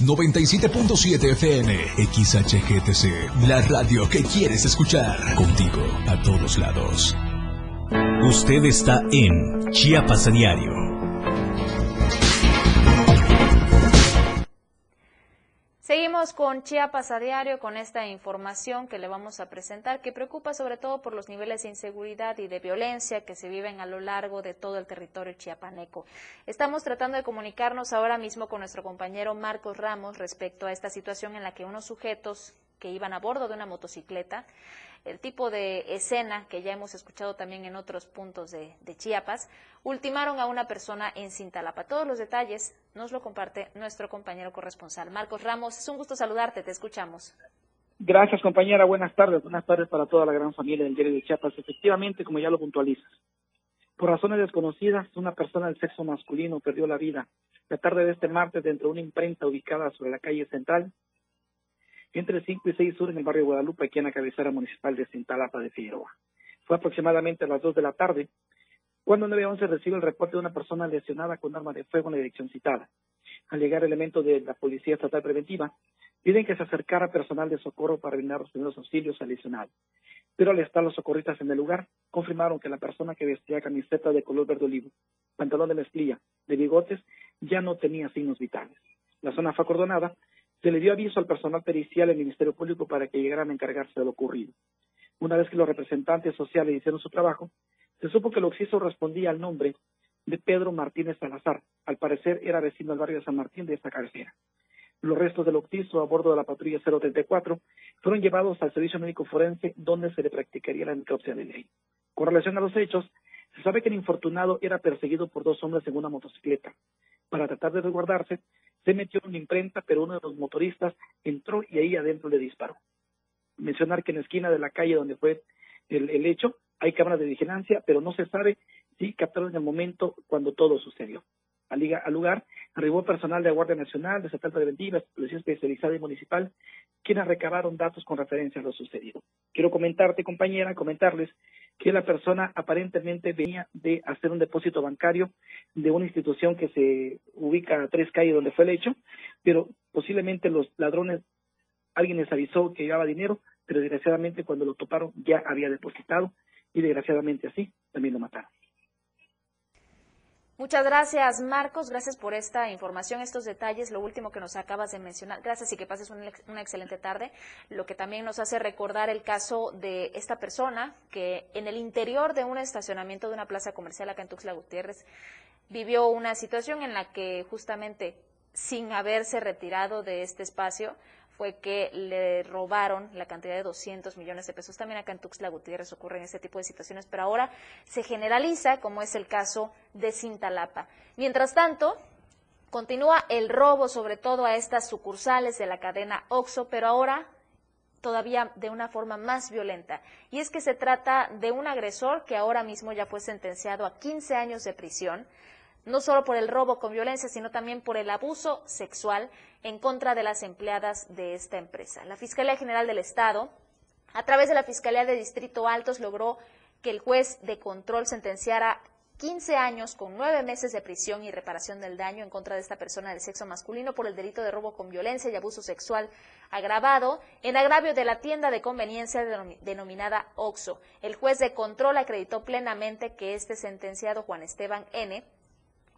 97.7 FM, XHGTC, la radio que quieres escuchar. Contigo a todos lados. Usted está en Chiapas Diario. Seguimos con Chiapas a diario con esta información que le vamos a presentar que preocupa sobre todo por los niveles de inseguridad y de violencia que se viven a lo largo de todo el territorio chiapaneco. Estamos tratando de comunicarnos ahora mismo con nuestro compañero Marcos Ramos respecto a esta situación en la que unos sujetos que iban a bordo de una motocicleta el tipo de escena que ya hemos escuchado también en otros puntos de, Chiapas, ultimaron a una persona en Cintalapa. Todos los detalles nos lo comparte nuestro compañero corresponsal. Marcos Ramos, es un gusto saludarte, te escuchamos. Gracias, compañera. Buenas tardes. Buenas tardes para toda la gran familia del diario de Chiapas. Efectivamente, como ya lo puntualizas, por razones desconocidas, una persona del sexo masculino perdió la vida la tarde de este martes dentro de una imprenta ubicada sobre la calle central entre 5 y 6 sur en el barrio Guadalupe, aquí en la cabecera municipal de Cintalapa de Figueroa. Fue aproximadamente a las 2 de la tarde cuando 911 recibe el reporte de una persona lesionada con arma de fuego en la dirección citada. Al llegar elementos de la Policía Estatal Preventiva, piden que se acercara personal de socorro para brindar los primeros auxilios al lesionado. Pero al estar los socorristas en el lugar, confirmaron que la persona que vestía camiseta de color verde olivo, pantalón de mezclilla, de bigotes, ya no tenía signos vitales. La zona fue acordonada, se le dio aviso al personal pericial del Ministerio Público para que llegaran a encargarse de lo ocurrido. Una vez que los representantes sociales hicieron su trabajo, se supo que el occiso respondía al nombre de Pedro Martínez Salazar. Al parecer era vecino del barrio de San Martín de esta cabecera. Los restos del occiso a bordo de la patrulla 034 fueron llevados al servicio médico forense donde se le practicaría la necropsia de ley. Con relación a los hechos, se sabe que el infortunado era perseguido por dos hombres en una motocicleta. Para tratar de resguardarse, se metió en una imprenta, pero uno de los motoristas entró y ahí adentro le disparó. Mencionar que en la esquina de la calle donde fue el, el hecho hay cámaras de vigilancia, pero no se sabe si captaron en el momento cuando todo sucedió. Al, lugar arribó personal de la Guardia Nacional, de Estatal Preventiva, Policía Especializada y Municipal, quienes recabaron datos con referencia a lo sucedido. Quiero comentarte, compañera, comentarles que la persona aparentemente venía de hacer un depósito bancario de una institución que se ubica a tres calles donde fue el hecho, pero posiblemente los ladrones, alguien les avisó que llevaba dinero, pero desgraciadamente cuando lo toparon ya había depositado y desgraciadamente así también lo mataron. Muchas gracias, Marcos. Gracias por esta información, estos detalles, lo último que nos acabas de mencionar. Gracias y que pases una, excelente tarde. Lo que también nos hace recordar el caso de esta persona que en el interior de un estacionamiento de una plaza comercial acá en Tuxtla Gutiérrez vivió una situación en la que justamente sin haberse retirado de este espacio, fue que le robaron la cantidad de 200 millones de pesos. También acá en Tuxtla Gutiérrez ocurren este tipo de situaciones, pero ahora se generaliza, como es el caso de Cintalapa. Mientras tanto, continúa el robo, sobre todo a estas sucursales de la cadena OXO, pero ahora todavía de una forma más violenta. Y es que se trata de un agresor que ahora mismo ya fue sentenciado a 15 años de prisión no solo por el robo con violencia, sino también por el abuso sexual en contra de las empleadas de esta empresa. La Fiscalía General del Estado, a través de la Fiscalía de Distrito Altos, logró que el juez de control sentenciara 15 años con 9 meses de prisión y reparación del daño en contra de esta persona del sexo masculino por el delito de robo con violencia y abuso sexual agravado en agravio de la tienda de conveniencia denominada OXO. El juez de control acreditó plenamente que este sentenciado Juan Esteban N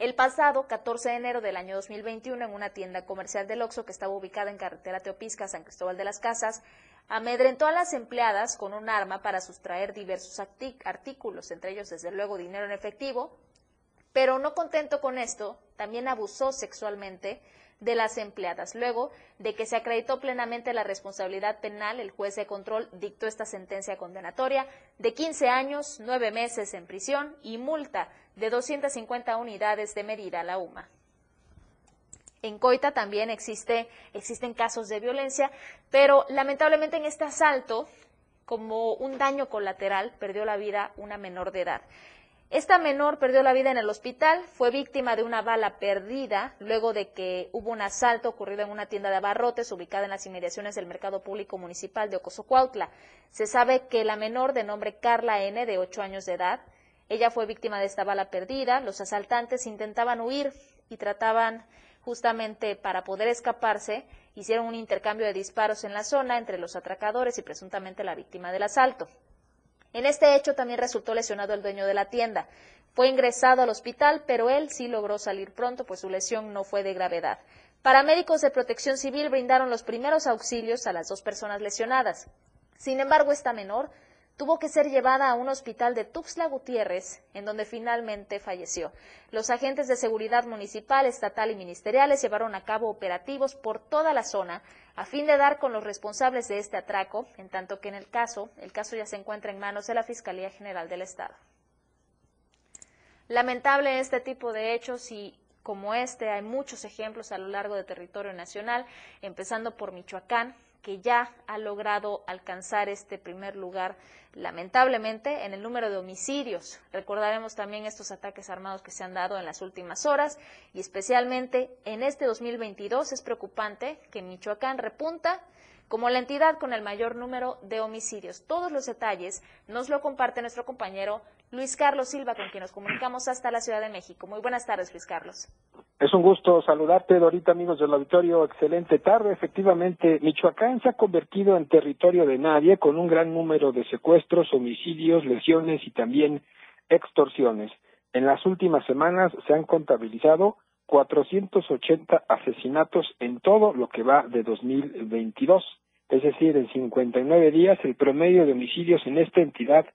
el pasado 14 de enero del año 2021, en una tienda comercial del Oxxo que estaba ubicada en carretera Teopisca, San Cristóbal de las Casas, amedrentó a las empleadas con un arma para sustraer diversos artículos, entre ellos desde luego dinero en efectivo, pero no contento con esto, también abusó sexualmente de las empleadas. Luego de que se acreditó plenamente la responsabilidad penal, el juez de control dictó esta sentencia condenatoria de 15 años, 9 meses en prisión y multa de 250 unidades de medida a la UMA. En Coita también existe, existen casos de violencia, pero lamentablemente en este asalto, como un daño colateral, perdió la vida una menor de edad. Esta menor perdió la vida en el hospital, fue víctima de una bala perdida luego de que hubo un asalto ocurrido en una tienda de abarrotes ubicada en las inmediaciones del Mercado Público Municipal de Ocosocuautla. Se sabe que la menor de nombre Carla N, de 8 años de edad, ella fue víctima de esta bala perdida. Los asaltantes intentaban huir y trataban justamente para poder escaparse, hicieron un intercambio de disparos en la zona entre los atracadores y presuntamente la víctima del asalto. En este hecho también resultó lesionado el dueño de la tienda. Fue ingresado al hospital, pero él sí logró salir pronto, pues su lesión no fue de gravedad. Paramédicos de protección civil brindaron los primeros auxilios a las dos personas lesionadas. Sin embargo, esta menor tuvo que ser llevada a un hospital de Tuxtla Gutiérrez, en donde finalmente falleció. Los agentes de seguridad municipal, estatal y ministeriales llevaron a cabo operativos por toda la zona a fin de dar con los responsables de este atraco, en tanto que en el caso, el caso ya se encuentra en manos de la Fiscalía General del Estado. Lamentable este tipo de hechos y como este hay muchos ejemplos a lo largo del territorio nacional, empezando por Michoacán, que ya ha logrado alcanzar este primer lugar, lamentablemente, en el número de homicidios. Recordaremos también estos ataques armados que se han dado en las últimas horas y especialmente en este 2022 es preocupante que Michoacán repunta como la entidad con el mayor número de homicidios. Todos los detalles nos lo comparte nuestro compañero Luis Carlos Silva, con quien nos comunicamos hasta la Ciudad de México. Muy buenas tardes, Luis Carlos. Es un gusto saludarte, Dorita, amigos del auditorio. Excelente tarde. Efectivamente, Michoacán se ha convertido en territorio de nadie con un gran número de secuestros, homicidios, lesiones y también extorsiones. En las últimas semanas se han contabilizado 480 asesinatos en todo lo que va de 2022. Es decir, en 59 días el promedio de homicidios en esta entidad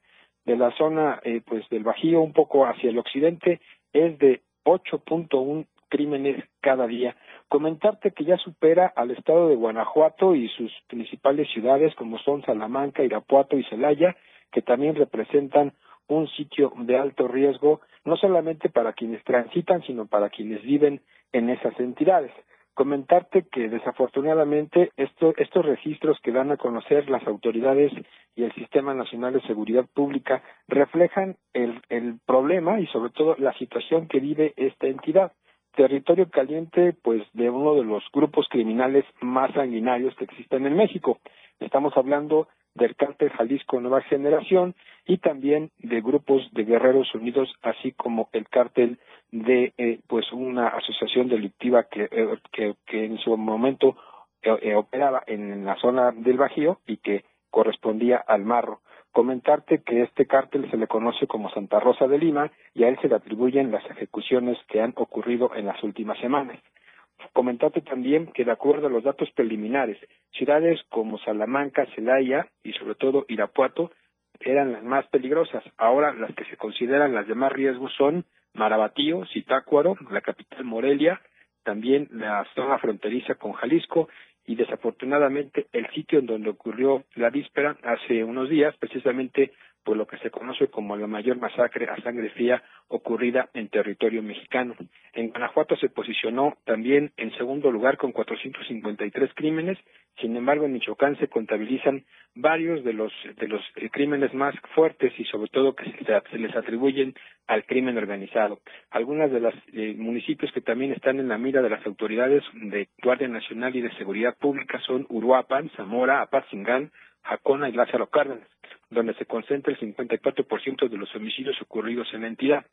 de la zona eh, pues del Bajío un poco hacia el occidente es de 8.1 crímenes cada día. Comentarte que ya supera al estado de Guanajuato y sus principales ciudades como son Salamanca, Irapuato y Celaya, que también representan un sitio de alto riesgo, no solamente para quienes transitan, sino para quienes viven en esas entidades. Comentarte que desafortunadamente estos registros que dan a conocer las autoridades y el Sistema Nacional de Seguridad Pública reflejan el, el problema y sobre todo la situación que vive esta entidad territorio caliente pues de uno de los grupos criminales más sanguinarios que existen en México. Estamos hablando del cártel Jalisco Nueva Generación y también de grupos de guerreros unidos, así como el cártel de eh, pues una asociación delictiva que, eh, que, en su momento eh, operaba en la zona del Bajío y que correspondía al Marro. Comentarte que este cártel se le conoce como Santa Rosa de Lima y a él se le atribuyen las ejecuciones que han ocurrido en las últimas semanas. Comentarte también que de acuerdo a los datos preliminares, ciudades como Salamanca, Celaya y sobre todo Irapuato eran las más peligrosas. Ahora las que se consideran las de más riesgo son Marabatío, Zitácuaro, la capital Morelia, también la zona fronteriza con Jalisco y desafortunadamente el sitio en donde ocurrió la víspera hace unos días, precisamente por lo que se conoce como la mayor masacre a sangre fría ocurrida en territorio mexicano. En Guanajuato se posicionó también en segundo lugar con 453 crímenes, sin embargo en Michoacán se contabilizan varios de los de los eh, crímenes más fuertes y sobre todo que se, les atribuyen al crimen organizado. Algunos de los eh, municipios que también están en la mira de las autoridades de Guardia Nacional y de Seguridad Pública son Uruapan, Zamora, Apatzingán, Jacona y Lázaro Cárdenas donde se concentra el 54% de los homicidios ocurridos en la entidad.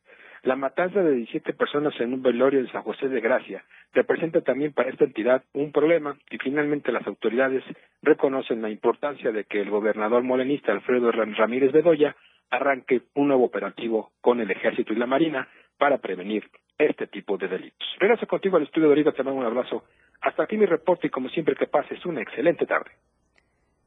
La matanza de 17 personas en un velorio en San José de Gracia representa también para esta entidad un problema y finalmente las autoridades reconocen la importancia de que el gobernador morenista Alfredo Ramírez Bedoya arranque un nuevo operativo con el ejército y la marina para prevenir este tipo de delitos. Regreso contigo al estudio de ahorita, te mando un abrazo. Hasta aquí mi reporte y como siempre que pases una excelente tarde.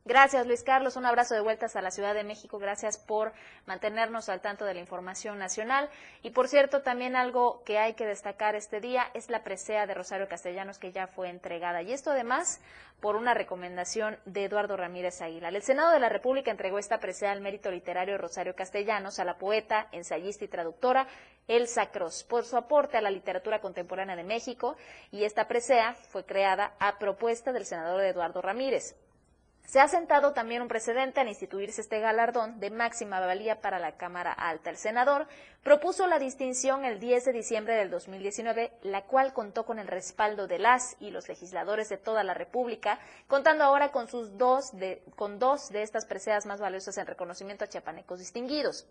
Gracias, Luis Carlos. Un abrazo de vueltas a la Ciudad de México. Gracias por mantenernos al tanto de la información nacional. Y por cierto, también algo que hay que destacar este día es la presea de Rosario Castellanos que ya fue entregada. Y esto además por una recomendación de Eduardo Ramírez Aguilar. El Senado de la República entregó esta presea al mérito literario Rosario Castellanos a la poeta, ensayista y traductora Elsa Cross por su aporte a la literatura contemporánea de México. Y esta presea fue creada a propuesta del senador Eduardo Ramírez. Se ha sentado también un precedente al instituirse este galardón de máxima valía para la Cámara Alta. El senador propuso la distinción el 10 de diciembre del 2019, la cual contó con el respaldo de las y los legisladores de toda la República, contando ahora con, sus dos de, con dos de estas preseas más valiosas en reconocimiento a chiapanecos distinguidos.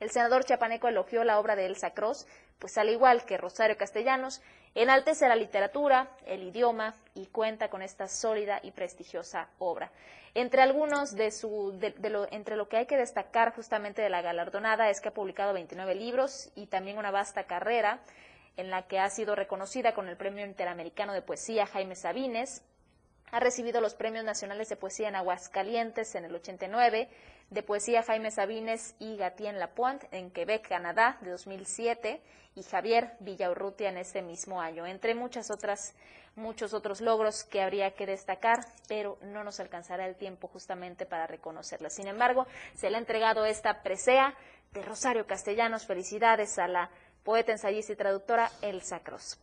El senador chapaneco elogió la obra de Elsa Cross, pues al igual que Rosario Castellanos, enaltece la literatura, el idioma y cuenta con esta sólida y prestigiosa obra. Entre algunos de su, entre lo que hay que destacar justamente de la galardonada es que ha publicado 29 libros y también una vasta carrera en la que ha sido reconocida con el Premio Interamericano de Poesía Jaime Sabines, ha recibido los Premios Nacionales de Poesía en Aguascalientes en el 89, de Poesía Jaime Sabines y Gatien Lapointe en Quebec, Canadá, de 2007, y Javier Villaurrutia en ese mismo año, entre muchas otras, muchos otros logros que habría que destacar, pero no nos alcanzará el tiempo justamente para reconocerlas. Sin embargo, se le ha entregado esta presea de Rosario Castellanos. Felicidades a la poeta, ensayista y traductora Elsa Cross.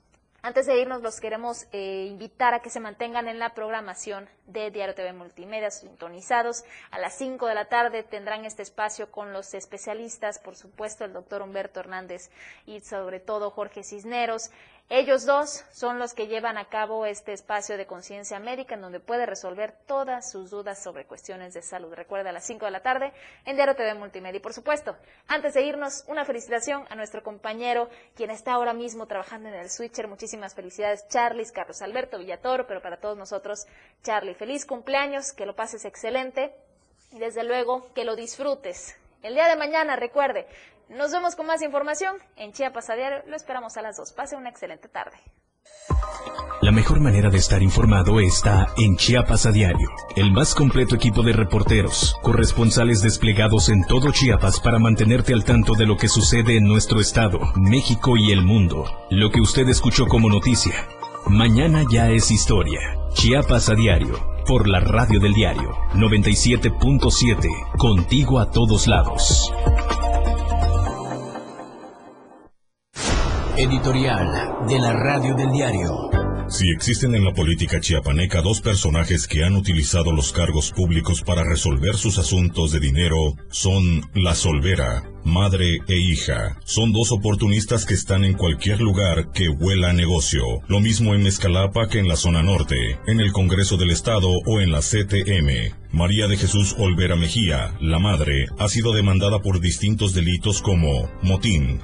Antes de irnos, los queremos eh, invitar a que se mantengan en la programación de Diario TV Multimedia sintonizados. A las 5 de la tarde tendrán este espacio con los especialistas, por supuesto, el doctor Humberto Hernández y sobre todo Jorge Cisneros. Ellos dos son los que llevan a cabo este espacio de conciencia médica en donde puede resolver todas sus dudas sobre cuestiones de salud. Recuerda a las 5 de la tarde en Diario TV Multimedia. Y por supuesto, antes de irnos, una felicitación a nuestro compañero, quien está ahora mismo trabajando en el switcher. Muchísimas felicidades, Charlie, Carlos Alberto Villatoro, pero para todos nosotros, Charlie, feliz cumpleaños, que lo pases excelente y desde luego que lo disfrutes. El día de mañana, recuerde, nos vemos con más información en Chiapas a diario. Lo esperamos a las 2. Pase una excelente tarde. La mejor manera de estar informado está en Chiapas a diario. El más completo equipo de reporteros, corresponsales desplegados en todo Chiapas para mantenerte al tanto de lo que sucede en nuestro estado, México y el mundo. Lo que usted escuchó como noticia. Mañana ya es historia. Chiapas a diario. Por la radio del diario 97.7. Contigo a todos lados. Editorial de la Radio del Diario. Si existen en la política chiapaneca dos personajes que han utilizado los cargos públicos para resolver sus asuntos de dinero, son la Solvera, madre e hija. Son dos oportunistas que están en cualquier lugar que huela a negocio. Lo mismo en Mezcalapa que en la zona norte, en el Congreso del Estado o en la CTM. María de Jesús Olvera Mejía, la madre, ha sido demandada por distintos delitos como motín,